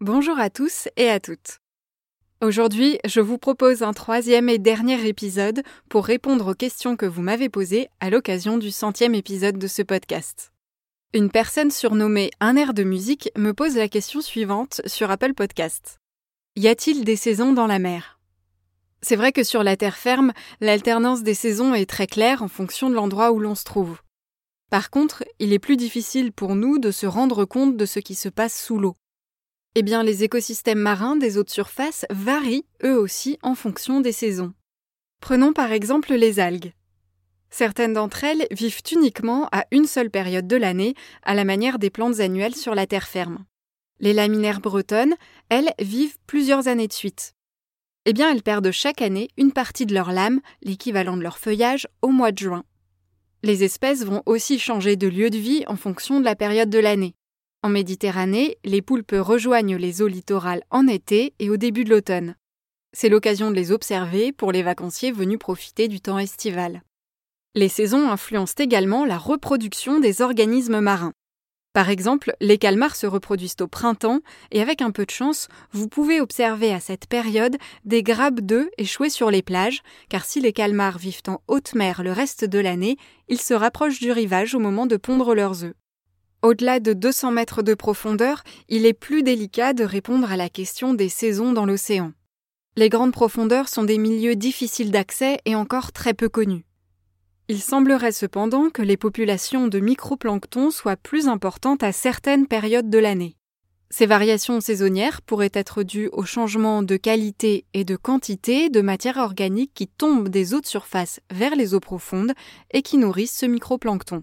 Bonjour à tous et à toutes. Aujourd'hui, je vous propose un troisième et dernier épisode pour répondre aux questions que vous m'avez posées à l'occasion du centième épisode de ce podcast. Une personne surnommée Un air de musique me pose la question suivante sur Apple Podcast. Y a-t-il des saisons dans la mer? C'est vrai que sur la terre ferme, l'alternance des saisons est très claire en fonction de l'endroit où l'on se trouve. Par contre, il est plus difficile pour nous de se rendre compte de ce qui se passe sous l'eau. Eh les écosystèmes marins des eaux de surface varient eux aussi en fonction des saisons. Prenons par exemple les algues. Certaines d'entre elles vivent uniquement à une seule période de l'année, à la manière des plantes annuelles sur la terre ferme. Les laminaires bretonnes, elles, vivent plusieurs années de suite. Eh bien, elles perdent chaque année une partie de leur lame, l'équivalent de leur feuillage, au mois de juin. Les espèces vont aussi changer de lieu de vie en fonction de la période de l'année. En Méditerranée, les poulpes rejoignent les eaux littorales en été et au début de l'automne. C'est l'occasion de les observer pour les vacanciers venus profiter du temps estival. Les saisons influencent également la reproduction des organismes marins. Par exemple, les calmars se reproduisent au printemps et avec un peu de chance, vous pouvez observer à cette période des grappes d'œufs échoués sur les plages, car si les calmars vivent en haute mer le reste de l'année, ils se rapprochent du rivage au moment de pondre leurs œufs. Au-delà de 200 mètres de profondeur, il est plus délicat de répondre à la question des saisons dans l'océan. Les grandes profondeurs sont des milieux difficiles d'accès et encore très peu connus. Il semblerait cependant que les populations de microplancton soient plus importantes à certaines périodes de l'année. Ces variations saisonnières pourraient être dues au changement de qualité et de quantité de matière organique qui tombent des eaux de surface vers les eaux profondes et qui nourrissent ce microplancton.